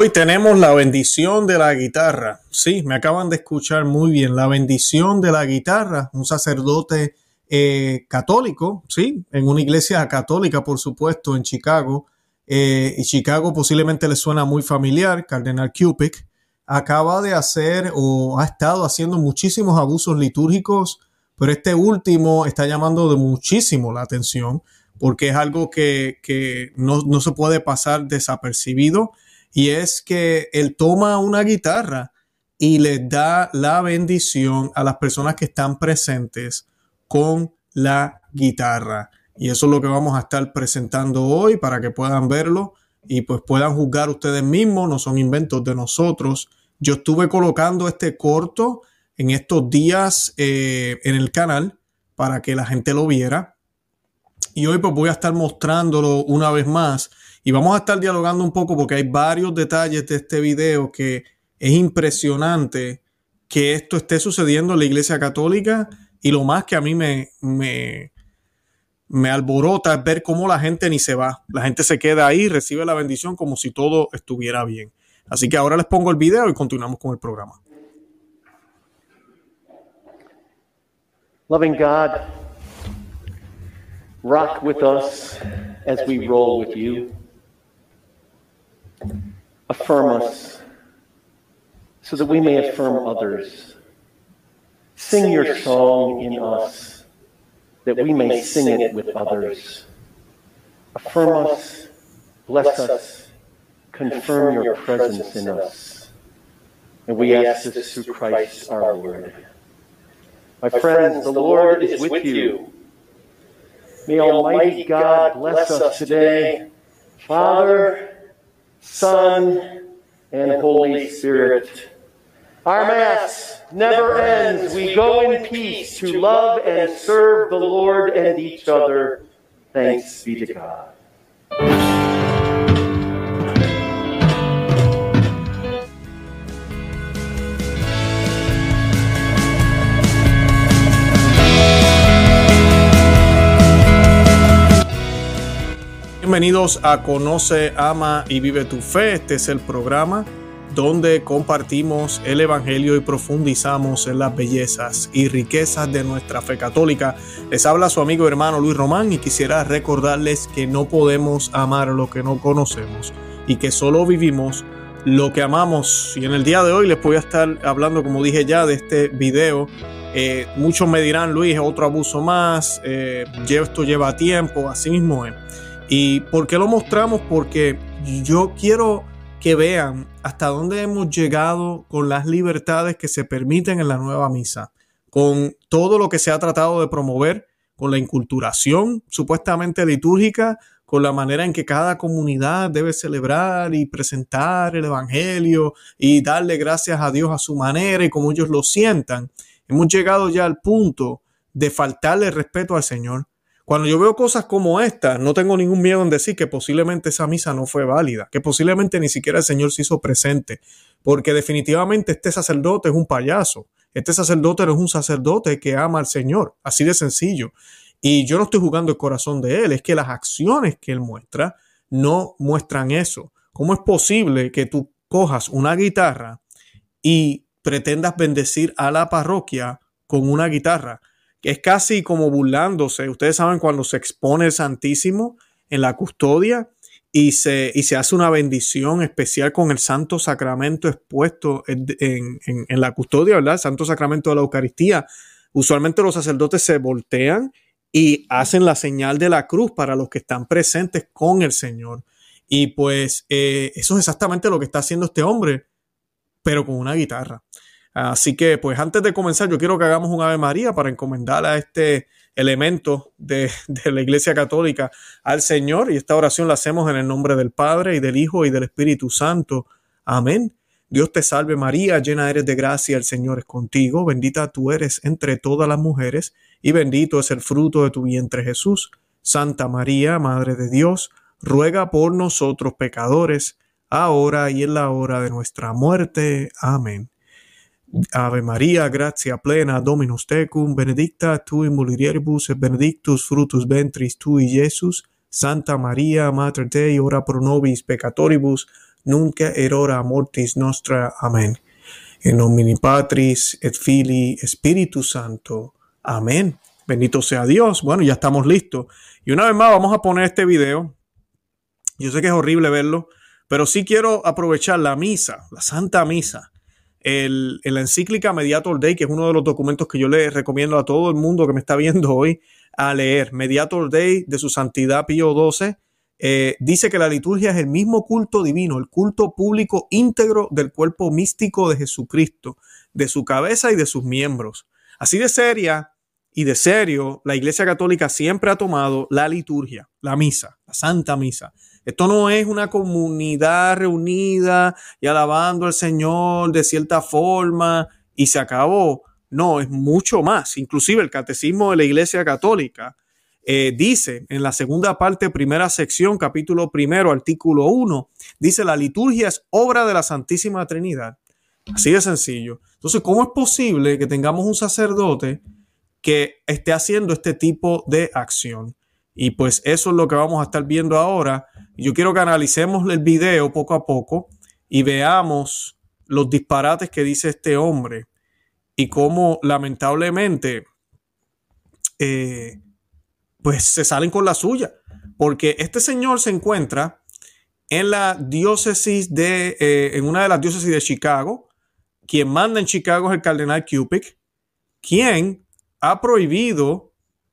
Hoy tenemos la bendición de la guitarra. Sí, me acaban de escuchar muy bien. La bendición de la guitarra. Un sacerdote eh, católico, sí, en una iglesia católica, por supuesto, en Chicago. Eh, y Chicago posiblemente le suena muy familiar. Cardenal Cupid acaba de hacer o ha estado haciendo muchísimos abusos litúrgicos, pero este último está llamando de muchísimo la atención porque es algo que, que no, no se puede pasar desapercibido y es que él toma una guitarra y le da la bendición a las personas que están presentes con la guitarra. Y eso es lo que vamos a estar presentando hoy para que puedan verlo y pues puedan juzgar ustedes mismos, no son inventos de nosotros. Yo estuve colocando este corto en estos días eh, en el canal para que la gente lo viera. Y hoy pues voy a estar mostrándolo una vez más y vamos a estar dialogando un poco porque hay varios detalles de este video que es impresionante que esto esté sucediendo en la Iglesia Católica y lo más que a mí me, me, me alborota es ver cómo la gente ni se va. La gente se queda ahí, recibe la bendición como si todo estuviera bien. Así que ahora les pongo el video y continuamos con el programa. Loving God, rock with us as we roll with you. Affirm us so that we may affirm others. Sing your song in us that we may sing it with others. Affirm us, bless us, confirm your presence in us. And we ask this through Christ our Lord. My friends, the Lord is with you. May Almighty God bless us today. Father, Son, and Holy Spirit. Our Mass never ends. We go in peace to love and serve the Lord and each other. Thanks be to God. Bienvenidos a Conoce, Ama y Vive tu Fe. Este es el programa donde compartimos el Evangelio y profundizamos en las bellezas y riquezas de nuestra fe católica. Les habla su amigo y hermano Luis Román y quisiera recordarles que no podemos amar lo que no conocemos y que solo vivimos lo que amamos. Y en el día de hoy les voy a estar hablando, como dije ya, de este video. Eh, muchos me dirán, Luis, otro abuso más, eh, esto lleva tiempo, así mismo es. ¿Y por qué lo mostramos? Porque yo quiero que vean hasta dónde hemos llegado con las libertades que se permiten en la nueva misa, con todo lo que se ha tratado de promover, con la inculturación supuestamente litúrgica, con la manera en que cada comunidad debe celebrar y presentar el Evangelio y darle gracias a Dios a su manera y como ellos lo sientan. Hemos llegado ya al punto de faltarle respeto al Señor, cuando yo veo cosas como esta, no tengo ningún miedo en decir que posiblemente esa misa no fue válida, que posiblemente ni siquiera el Señor se hizo presente, porque definitivamente este sacerdote es un payaso. Este sacerdote no es un sacerdote que ama al Señor, así de sencillo. Y yo no estoy jugando el corazón de él, es que las acciones que él muestra no muestran eso. ¿Cómo es posible que tú cojas una guitarra y pretendas bendecir a la parroquia con una guitarra? Es casi como burlándose. Ustedes saben cuando se expone el Santísimo en la custodia y se, y se hace una bendición especial con el Santo Sacramento expuesto en, en, la custodia, ¿verdad? El Santo Sacramento de la Eucaristía. Usualmente los sacerdotes se voltean y hacen la señal de la cruz para los que están presentes con el Señor. Y pues eh, eso es exactamente lo que está haciendo este hombre, pero con una guitarra. Así que, pues antes de comenzar, yo quiero que hagamos un Ave María para encomendar a este elemento de, la Iglesia Católica al Señor. Y esta oración la hacemos en el nombre del Padre y del Hijo y del Espíritu Santo. Amén. Dios te salve María, llena eres de gracia, el Señor es contigo, bendita tú eres entre todas las mujeres, y bendito es el fruto de tu vientre Jesús. Santa María, Madre de Dios, ruega por nosotros pecadores, ahora y en la hora de nuestra muerte. Amén. Ave María, gratia plena, Dominus tecum, benedicta tu in mulieribus et benedictus fructus ventris tui, Iesus. Santa María, Mater Dei, ora pro nobis peccatoribus, nunca erora mortis nostra. Amén. En nomine Patris et Filii Spiritus Santo. Amén. Bendito sea Dios. Bueno, ya estamos listos. Y una vez más vamos a poner este video. Yo sé que es horrible verlo, pero sí quiero aprovechar la misa, la Santa Misa, el, la encíclica Mediator Day, que es uno de los documentos que yo le recomiendo a todo el mundo que me está viendo hoy a leer. Mediator Day de su Santidad Pío XII. Eh, dice que la liturgia es el mismo culto divino, el culto público íntegro del cuerpo místico de Jesucristo, de su cabeza y de sus miembros. Así de seria y de serio, la Iglesia Católica siempre ha tomado la liturgia, la misa, la Santa Misa. Esto no es una comunidad reunida y alabando al Señor de cierta forma y se acabó. No, es mucho más. Inclusive el Catecismo de la Iglesia Católica eh, dice en la segunda parte, primera sección, capítulo primero, artículo 1, dice la liturgia es obra de la Santísima Trinidad. Así de sencillo. Entonces, ¿cómo es posible que tengamos un sacerdote que esté haciendo este tipo de acción. Y pues eso es lo que vamos a estar viendo ahora. Yo quiero que analicemos el video poco a poco y veamos los disparates que dice este hombre y cómo lamentablemente eh, pues se salen con la suya. Porque este señor se encuentra en la diócesis de, eh, en una de las diócesis de Chicago. Quien manda en Chicago es el cardenal Cupic, quien ha prohibido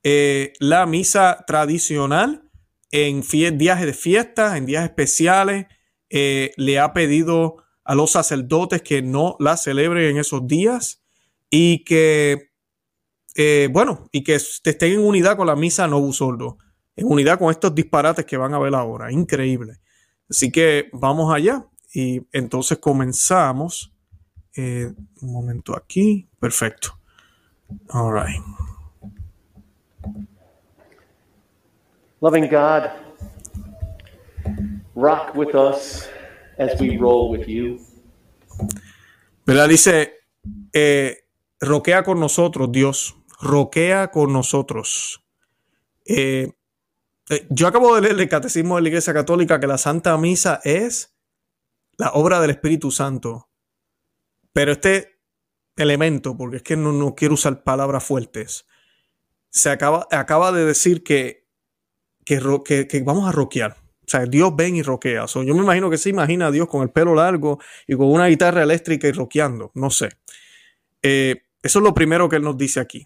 eh, la misa tradicional en días de fiestas, en días especiales. Eh, le ha pedido a los sacerdotes que no la celebren en esos días y que, eh, bueno, y que estén en unidad con la misa no sordo, en unidad con estos disparates que van a ver ahora. Increíble. Así que vamos allá y entonces comenzamos. un momento aquí. Perfecto. All right. Loving God, rock with us as we roll with you. ¿Verdad? Dice, eh, roquea con nosotros, Dios, roquea con nosotros. Eh, eh, yo acabo de leer el Catecismo de la Iglesia Católica que la Santa Misa es la obra del Espíritu Santo. Pero este elemento, porque es que no, quiero usar palabras fuertes, se acaba, acaba de decir que, que, vamos a roquear. O sea, Dios ven y roquea. yo me imagino que se imagina a Dios con el pelo largo y con una guitarra eléctrica y roqueando. No sé. Eh, eso es lo primero que Él nos dice aquí.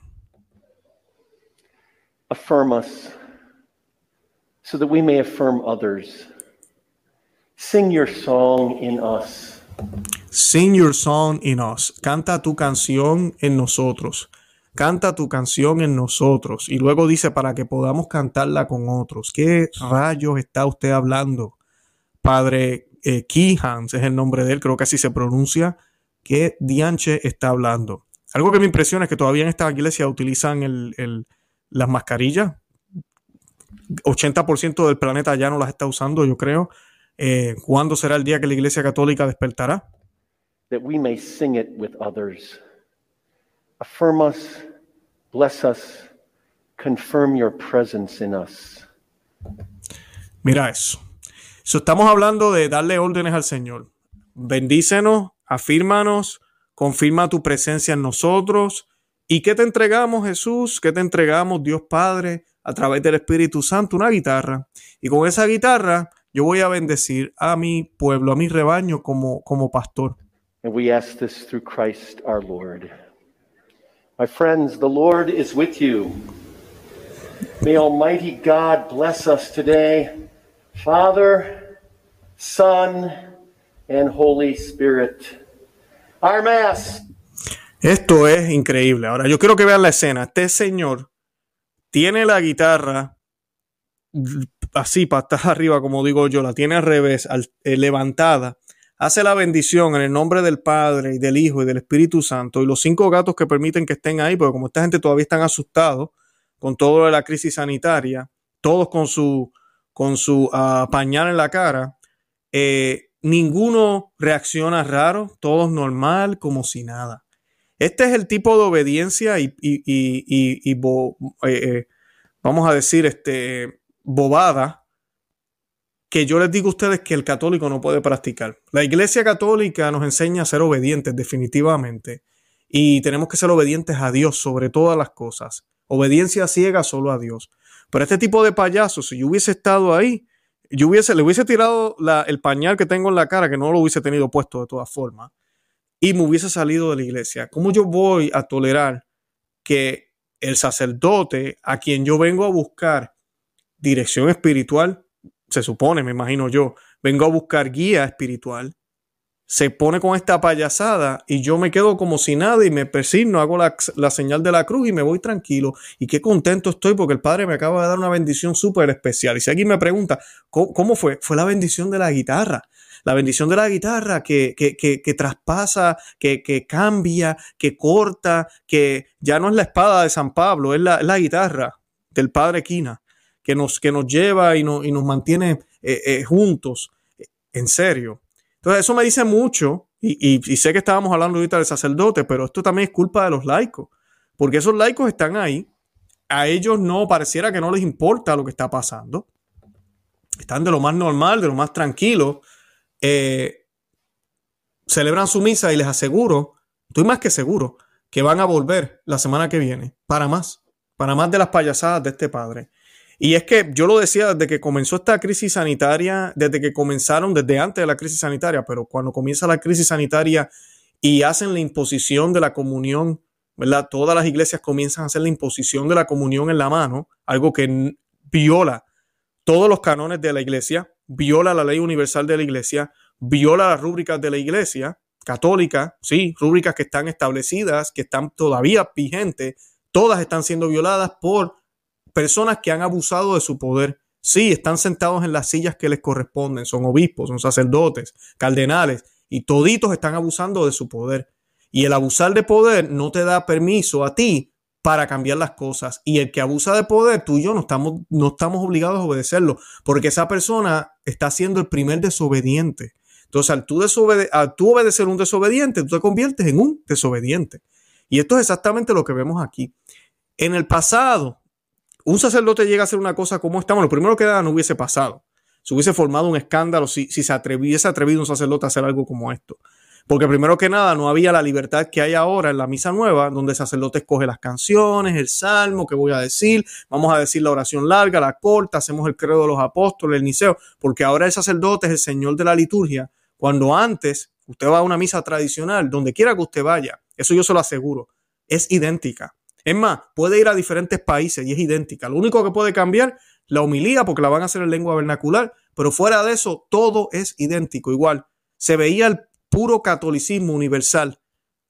Affirm us so that we may affirm others. Sing your song in us. Sing your song in us. Canta tu canción en nosotros. Canta tu canción en nosotros. Y luego dice para que podamos cantarla con otros. ¿Qué rayos está usted hablando? Padre eh, es el nombre de él, creo que así se pronuncia. ¿Qué dianche está hablando? Algo que me impresiona es que todavía en esta iglesia utilizan el, las mascarillas. 80% del planeta ya no las está usando, yo creo. Eh, ¿Cuándo será el día que la iglesia católica despertará? that we may sing it with others. Affirm us, bless us, confirm your presence in us. Mira eso. So, estamos hablando de darle órdenes al Señor. Bendícenos, afírmanos, confirma tu presencia en nosotros. ¿Y qué te entregamos, Jesús? ¿Qué te entregamos, Dios Padre, a través del Espíritu Santo? Una guitarra. Y con esa guitarra yo voy a bendecir a mi pueblo, a mi rebaño como, como pastor. And we ask this through Christ our Lord. My friends, the Lord is with you. May Almighty God bless us today, Father, Son, and Holy Spirit. Our Mass. Esto es increíble. Ahora, yo quiero que vean la escena. Este señor tiene la guitarra así, patas arriba, como digo yo, la tiene al revés, al, eh, levantada hace la bendición en el nombre del Padre y del Hijo y del Espíritu Santo y los cinco gatos que permiten que estén ahí, porque como esta gente todavía están asustados con todo de la crisis sanitaria, todos con su, con su uh, pañal en la cara, eh, ninguno reacciona raro, todos normal, como si nada. Este es el tipo de obediencia y, y, y, y bo, eh, eh, vamos a decir, este, bobada que yo les digo a ustedes que el católico no puede practicar. La iglesia católica nos enseña a ser obedientes definitivamente y tenemos que ser obedientes a Dios sobre todas las cosas. Obediencia ciega solo a Dios. Pero este tipo de payasos, si yo hubiese estado ahí, yo hubiese, le hubiese tirado el pañal que tengo en la cara, que no lo hubiese tenido puesto de todas formas, y me hubiese salido de la iglesia. ¿Cómo yo voy a tolerar que el sacerdote a quien yo vengo a buscar dirección espiritual, se supone, me imagino yo, vengo a buscar guía espiritual, se pone con esta payasada y yo me quedo como si nada y me persigno, hago la, señal de la cruz y me voy tranquilo. Y qué contento estoy porque el Padre me acaba de dar una bendición súper especial. Y si alguien me pregunta, ¿cómo, fue? Fue la bendición de la guitarra. La bendición de la guitarra que, que, que, traspasa, que, que, cambia, que corta, que ya no es la espada de San Pablo, es la, guitarra del Padre Quina, que nos, que nos lleva y, y nos mantiene eh, eh, juntos. En serio. Entonces, eso me dice mucho, y, sé que estábamos hablando ahorita del sacerdote, pero esto también es culpa de los laicos, porque esos laicos están ahí, a ellos no pareciera que no les importa lo que está pasando, están de lo más normal, de lo más tranquilo, eh, celebran su misa y les aseguro, estoy más que seguro, que van a volver la semana que viene para más, para más de las payasadas de este padre. Y es que yo lo decía desde que comenzó esta crisis sanitaria, desde que comenzaron, desde antes de la crisis sanitaria, pero cuando comienza la crisis sanitaria y hacen la imposición de la comunión, ¿verdad? Todas las iglesias comienzan a hacer la imposición de la comunión en la mano, algo que viola todos los canones de la iglesia, viola la ley universal de la iglesia, viola las rúbricas de la iglesia católica, sí, rúbricas que están establecidas, que están todavía vigentes, todas están siendo violadas por personas que han abusado de su poder. Sí, están sentados en las sillas que les corresponden, son obispos, son sacerdotes, cardenales, y toditos están abusando de su poder. Y el abusar de poder no te da permiso a ti para cambiar las cosas. Y el que abusa de poder, tú y yo no estamos, no estamos obligados a obedecerlo, porque esa persona está siendo el primer desobediente. Entonces, tú, al tú obedecer un desobediente, tú te conviertes en un desobediente. Y esto es exactamente lo que vemos aquí. En el pasado, un sacerdote llega a hacer una cosa como esta, lo primero que da no hubiese pasado. Se hubiese formado un escándalo si, si se atreviese atrevido un sacerdote a hacer algo como esto. Porque primero que nada no había la libertad que hay ahora en la misa nueva, donde el sacerdote escoge las canciones, el salmo, que voy a decir, vamos a decir la oración larga, la corta, hacemos el credo de los apóstoles, el niceo, porque ahora el sacerdote es el señor de la liturgia, cuando antes usted va a una misa tradicional, donde quiera que usted vaya, eso yo se lo aseguro, es idéntica. Es más, puede ir a diferentes países y es idéntica. Lo único que puede cambiar, la homilía, porque la van a hacer en lengua vernacular, pero fuera de eso, todo es idéntico, igual. Se veía el puro catolicismo universal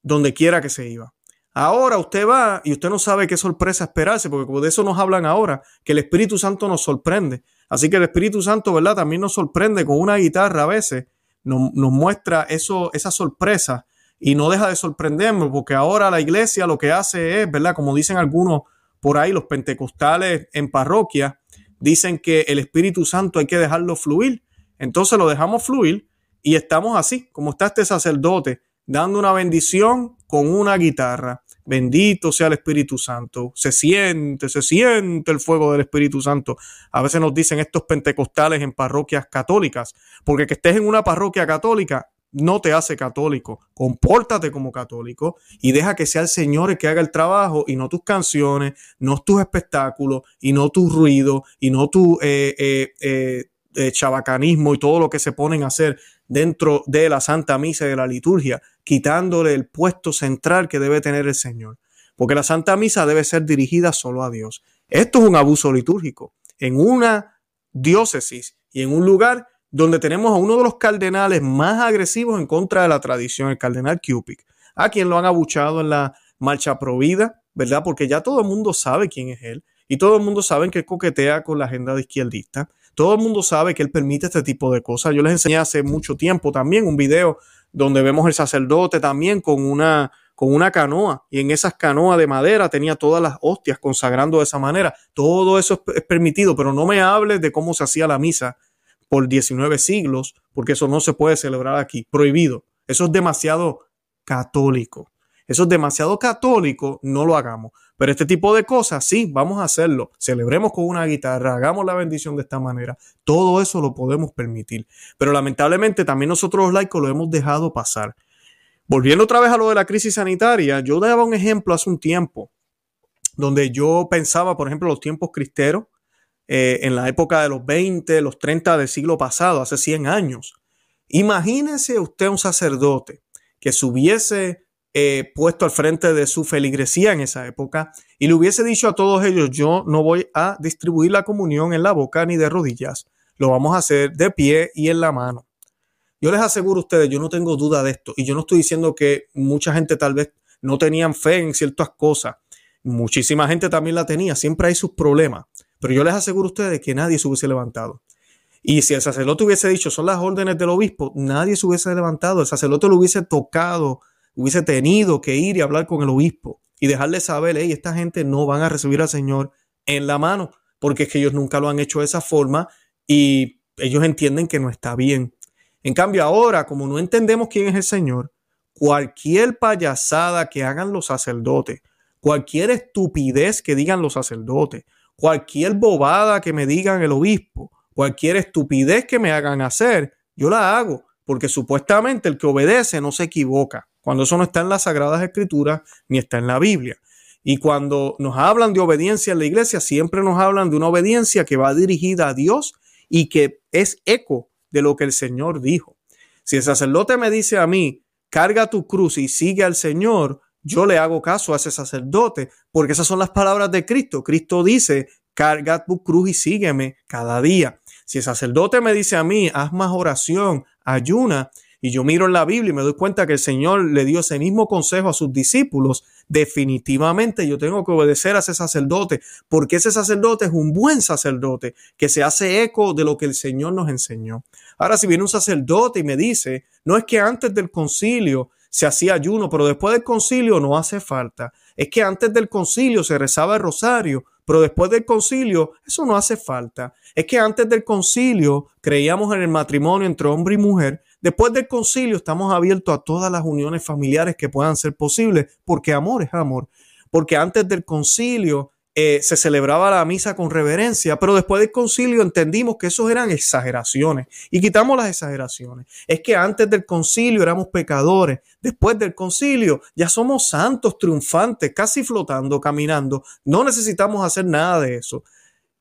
donde quiera que se iba. Ahora usted va y usted no sabe qué sorpresa esperarse, porque de eso nos hablan ahora, que el Espíritu Santo nos sorprende. Así que el Espíritu Santo, ¿verdad? También nos sorprende con una guitarra a veces, nos, nos muestra eso, esa sorpresa y no deja de sorprenderme porque ahora la iglesia lo que hace es, ¿verdad? Como dicen algunos por ahí, los pentecostales en parroquia, dicen que el Espíritu Santo hay que dejarlo fluir. Entonces lo dejamos fluir y estamos así, como está este sacerdote, dando una bendición con una guitarra. Bendito sea el Espíritu Santo. Se siente, se siente el fuego del Espíritu Santo. A veces nos dicen estos pentecostales en parroquias católicas, porque que estés en una parroquia católica no te hace católico. Compórtate como católico y deja que sea el Señor el que haga el trabajo y no tus canciones, no tus espectáculos y no tu ruido y no tu eh, eh, eh, chabacanismo y todo lo que se ponen a hacer dentro de la Santa Misa y de la liturgia, quitándole el puesto central que debe tener el Señor. Porque la Santa Misa debe ser dirigida solo a Dios. Esto es un abuso litúrgico. En una diócesis y en un lugar donde tenemos a uno de los cardenales más agresivos en contra de la tradición, el cardenal Cupid, a quien lo han abuchado en la marcha provida, ¿verdad? Porque ya todo el mundo sabe quién es él y todo el mundo sabe que coquetea con la agenda de izquierdista. Todo el mundo sabe que él permite este tipo de cosas. Yo les enseñé hace mucho tiempo también un video donde vemos el sacerdote también con una, con una canoa y en esas canoas de madera tenía todas las hostias consagrando de esa manera. Todo eso es permitido, pero no me hables de cómo se hacía la misa por 19 siglos, porque eso no se puede celebrar aquí, prohibido. Eso es demasiado católico. Eso es demasiado católico, no lo hagamos. Pero este tipo de cosas, sí, vamos a hacerlo. Celebremos con una guitarra, hagamos la bendición de esta manera. Todo eso lo podemos permitir. Pero lamentablemente también nosotros los laicos lo hemos dejado pasar. Volviendo otra vez a lo de la crisis sanitaria, yo daba un ejemplo hace un tiempo donde yo pensaba, por ejemplo, los tiempos cristeros, eh, en la época de los 20, los 30 del siglo pasado, hace 100 años. Imagínese usted un sacerdote que se hubiese eh, puesto al frente de su feligresía en esa época y le hubiese dicho a todos ellos, yo no voy a distribuir la comunión en la boca ni de rodillas, lo vamos a hacer de pie y en la mano. Yo les aseguro a ustedes, yo no tengo duda de esto y yo no estoy diciendo que mucha gente tal vez no tenían fe en ciertas cosas. Muchísima gente también la tenía, siempre hay sus problemas, pero yo les aseguro a ustedes que nadie se hubiese levantado. Y si el sacerdote hubiese dicho, son las órdenes del obispo, nadie se hubiese levantado, el sacerdote lo hubiese tocado, hubiese tenido que ir y hablar con el obispo y dejarle saber, hey, esta gente no van a recibir al Señor en la mano, porque es que ellos nunca lo han hecho de esa forma y ellos entienden que no está bien. En cambio, ahora, como no entendemos quién es el Señor, cualquier payasada que hagan los sacerdotes, cualquier estupidez que digan los sacerdotes, cualquier bobada que me digan el obispo, cualquier estupidez que me hagan hacer, yo la hago, porque supuestamente el que obedece no se equivoca, cuando eso no está en las Sagradas Escrituras ni está en la Biblia. Y cuando nos hablan de obediencia en la iglesia, siempre nos hablan de una obediencia que va dirigida a Dios y que es eco de lo que el Señor dijo. Si el sacerdote me dice a mí, carga tu cruz y sigue al Señor, yo le hago caso a ese sacerdote, porque esas son las palabras de Cristo. Cristo dice, carga tu cruz y sígueme cada día. Si el sacerdote me dice a mí, haz más oración, ayuna, y yo miro en la Biblia y me doy cuenta que el Señor le dio ese mismo consejo a sus discípulos, definitivamente yo tengo que obedecer a ese sacerdote, porque ese sacerdote es un buen sacerdote que se hace eco de lo que el Señor nos enseñó. Ahora, si viene un sacerdote y me dice, no es que antes del concilio se hacía ayuno, pero después del concilio no hace falta. Es que antes del concilio se rezaba el rosario, pero después del concilio eso no hace falta. Es que antes del concilio creíamos en el matrimonio entre hombre y mujer, Después del concilio estamos abiertos a todas las uniones familiares que puedan ser posibles, porque amor es amor. Porque antes del concilio eh, se celebraba la misa con reverencia, pero después del concilio entendimos que eso eran exageraciones y quitamos las exageraciones. Es que antes del concilio éramos pecadores, después del concilio ya somos santos, triunfantes, casi flotando, caminando. No necesitamos hacer nada de eso.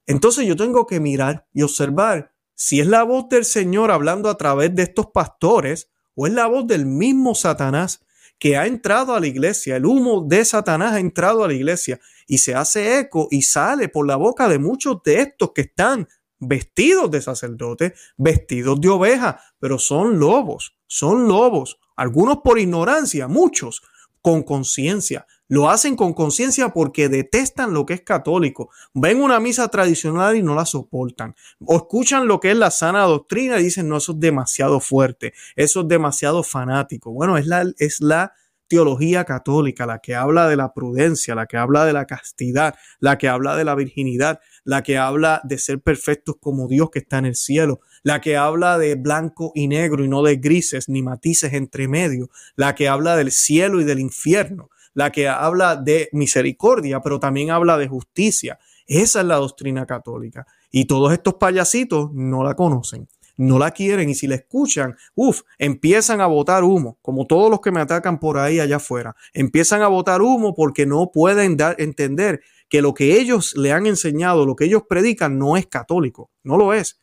Entonces yo tengo que mirar y observar si es la voz del Señor hablando a través de estos pastores o es la voz del mismo Satanás que ha entrado a la iglesia, el humo de Satanás ha entrado a la iglesia y se hace eco y sale por la boca de muchos de estos que están vestidos de sacerdotes, vestidos de oveja, pero son lobos, son lobos, algunos por ignorancia, muchos con conciencia, lo hacen con conciencia porque detestan lo que es católico. Ven una misa tradicional y no la soportan. O escuchan lo que es la sana doctrina y dicen, no, eso es demasiado fuerte, eso es demasiado fanático. Bueno, es la, es la teología católica, la que habla de la prudencia, la que habla de la castidad, la que habla de la virginidad, la que habla de ser perfectos como Dios que está en el cielo, la que habla de blanco y negro y no de grises ni matices entre medio, la que habla del cielo y del infierno, la que habla de misericordia, pero también habla de justicia. Esa es la doctrina católica. Y todos estos payasitos no la conocen, no la quieren y si la escuchan, uff, empiezan a botar humo, como todos los que me atacan por ahí allá afuera. Empiezan a botar humo porque no pueden dar, entender que lo que ellos le han enseñado, lo que ellos predican, no es católico, no lo es.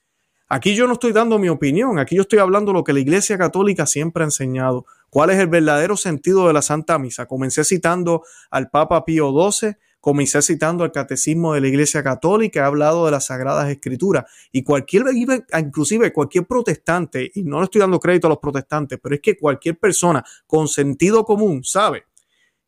Aquí yo no estoy dando mi opinión, aquí yo estoy hablando lo que la Iglesia Católica siempre ha enseñado. ¿Cuál es el verdadero sentido de la Santa Misa? Comencé citando al Papa Pío XII, comencé citando al Catecismo de la Iglesia Católica, he hablado de las Sagradas Escrituras y cualquier, inclusive cualquier protestante, y no le estoy dando crédito a los protestantes, pero es que cualquier persona con sentido común sabe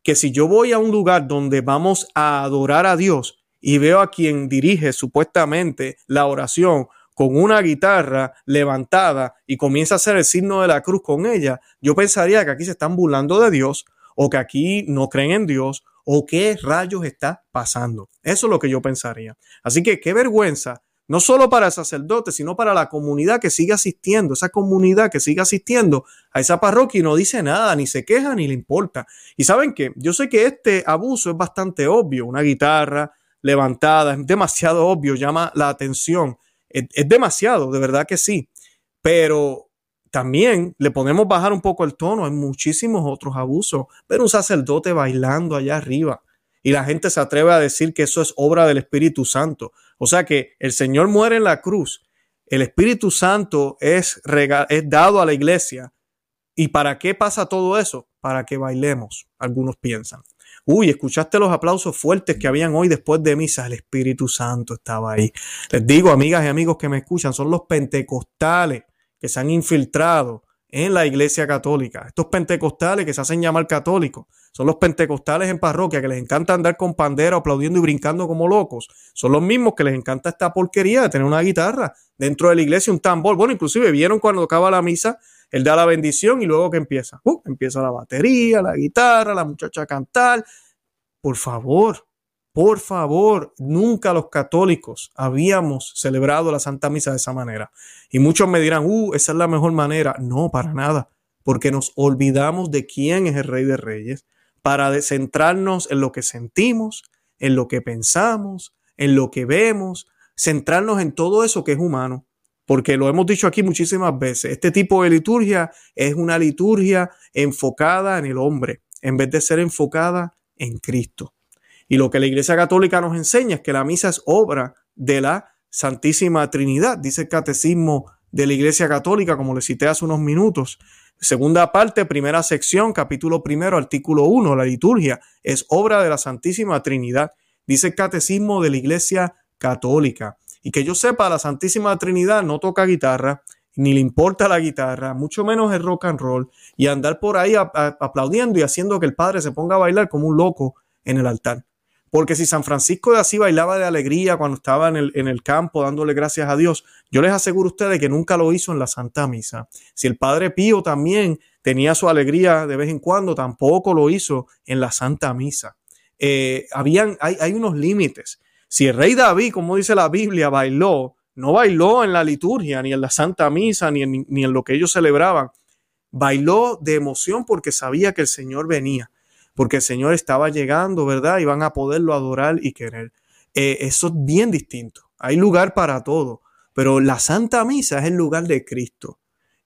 que si yo voy a un lugar donde vamos a adorar a Dios y veo a quien dirige supuestamente la oración con una guitarra levantada y comienza a hacer el signo de la cruz con ella, yo pensaría que aquí se están burlando de Dios o que aquí no creen en Dios o qué rayos está pasando. Eso es lo que yo pensaría. Así que qué vergüenza no solo para el sacerdote, sino para la comunidad que sigue asistiendo, esa comunidad que sigue asistiendo a esa parroquia y no dice nada, ni se queja, ni le importa. Y saben que yo sé que este abuso es bastante obvio, una guitarra levantada, es demasiado obvio, llama la atención, es, demasiado, de verdad que sí, pero también le podemos bajar un poco el tono, hay muchísimos otros abusos, pero un sacerdote bailando allá arriba y la gente se atreve a decir que eso es obra del Espíritu Santo. O sea que el Señor muere en la cruz, el Espíritu Santo es, es dado a la iglesia. ¿Y para qué pasa todo eso? Para que bailemos, algunos piensan. Uy, escuchaste los aplausos fuertes que habían hoy después de misa. El Espíritu Santo estaba ahí. Les digo, amigas y amigos que me escuchan, son los pentecostales que se han infiltrado en la iglesia católica. Estos pentecostales que se hacen llamar católicos, son los pentecostales en parroquia que les encanta andar con pandera, aplaudiendo y brincando como locos. Son los mismos que les encanta esta porquería de tener una guitarra dentro de la iglesia, un tambor. Bueno, inclusive vieron cuando acaba la misa, él da la bendición y luego que empieza, uh, empieza la batería, la guitarra, la muchacha a cantar. Por favor, por favor, nunca los católicos habíamos celebrado la Santa Misa de esa manera. Y muchos me dirán, uh, esa es la mejor manera. No, para nada, porque nos olvidamos de quién es el Rey de Reyes para centrarnos en lo que sentimos, en lo que pensamos, en lo que vemos, centrarnos en todo eso que es humano. Porque lo hemos dicho aquí muchísimas veces, este tipo de liturgia es una liturgia enfocada en el hombre, en vez de ser enfocada en Cristo. Y lo que la Iglesia Católica nos enseña es que la misa es obra de la Santísima Trinidad, dice el Catecismo de la Iglesia Católica, como le cité hace unos minutos. Segunda parte, primera sección, capítulo primero, artículo 1, la liturgia es obra de la Santísima Trinidad, dice el Catecismo de la Iglesia Católica. Y que yo sepa, la Santísima Trinidad no toca guitarra, ni le importa la guitarra, mucho menos el rock and roll, y andar por ahí aplaudiendo y haciendo que el Padre se ponga a bailar como un loco en el altar. Porque si San Francisco de así bailaba de alegría cuando estaba en el, en el campo dándole gracias a Dios, yo les aseguro a ustedes que nunca lo hizo en la Santa Misa. Si el Padre Pío también tenía su alegría de vez en cuando, tampoco lo hizo en la Santa Misa. Eh, habían, hay, hay unos límites. Si el rey David, como dice la Biblia, bailó, no bailó en la liturgia, ni en la Santa Misa, ni en, lo que ellos celebraban. Bailó de emoción porque sabía que el Señor venía porque el Señor estaba llegando, ¿verdad? Y van a poderlo adorar y querer. Eh, eso es bien distinto. Hay lugar para todo, pero la Santa Misa es el lugar de Cristo.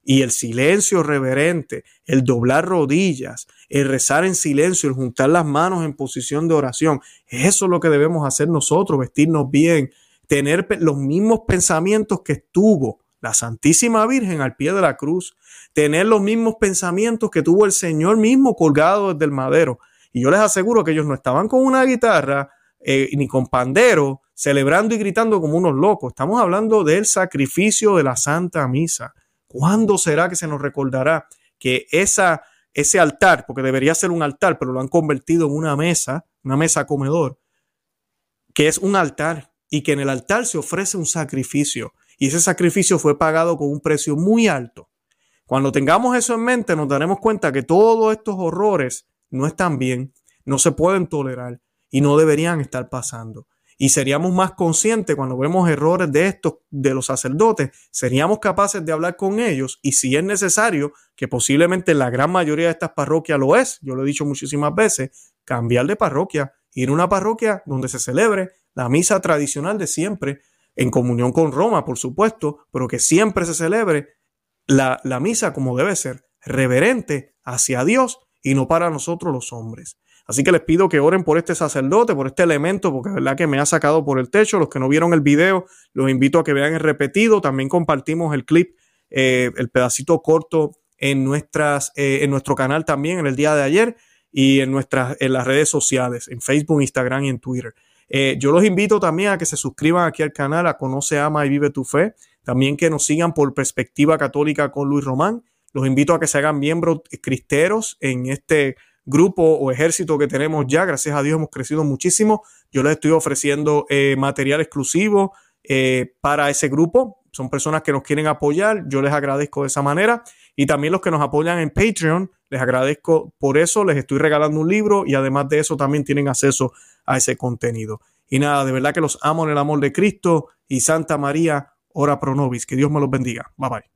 Y el silencio reverente, el doblar rodillas, el rezar en silencio, el juntar las manos en posición de oración, eso es lo que debemos hacer nosotros, vestirnos bien, tener los mismos pensamientos que tuvo la Santísima Virgen al pie de la cruz, tener los mismos pensamientos que tuvo el Señor mismo colgado desde el madero. Y yo les aseguro que ellos no estaban con una guitarra eh, ni con pandero, celebrando y gritando como unos locos. Estamos hablando del sacrificio de la Santa Misa. ¿Cuándo será que se nos recordará que esa, ese altar, porque debería ser un altar, pero lo han convertido en una mesa, una mesa comedor, que es un altar y que en el altar se ofrece un sacrificio y ese sacrificio fue pagado con un precio muy alto. Cuando tengamos eso en mente, nos daremos cuenta que todos estos horrores no están bien, no se pueden tolerar y no deberían estar pasando. Y seríamos más conscientes cuando vemos errores de estos, de los sacerdotes, seríamos capaces de hablar con ellos y si es necesario, que posiblemente la gran mayoría de estas parroquias lo es, yo lo he dicho muchísimas veces, cambiar de parroquia, ir a una parroquia donde se celebre la misa tradicional de siempre, en comunión con Roma, por supuesto, pero que siempre se celebre la, la misa como debe ser, reverente hacia Dios y no para nosotros los hombres. Así que les pido que oren por este sacerdote, por este elemento, porque es verdad que me ha sacado por el techo. Los que no vieron el video, los invito a que vean el repetido. También compartimos el clip, eh, el pedacito corto en, nuestras, eh, en nuestro canal también en el día de ayer y en, nuestras, en las redes sociales, en Facebook, Instagram y en Twitter. Eh, yo los invito también a que se suscriban aquí al canal, a Conoce, Ama y Vive tu Fe. También que nos sigan por Perspectiva Católica con Luis Román. Los invito a que se hagan miembros cristeros en este grupo o ejército que tenemos ya. Gracias a Dios hemos crecido muchísimo. Yo les estoy ofreciendo eh, material exclusivo eh, para ese grupo. Son personas que nos quieren apoyar. Yo les agradezco de esa manera. Y también los que nos apoyan en Patreon, les agradezco por eso. Les estoy regalando un libro y además de eso también tienen acceso a ese contenido. Y nada, de verdad que los amo en el amor de Cristo y Santa María, ora pro nobis. Que Dios me los bendiga. Bye bye.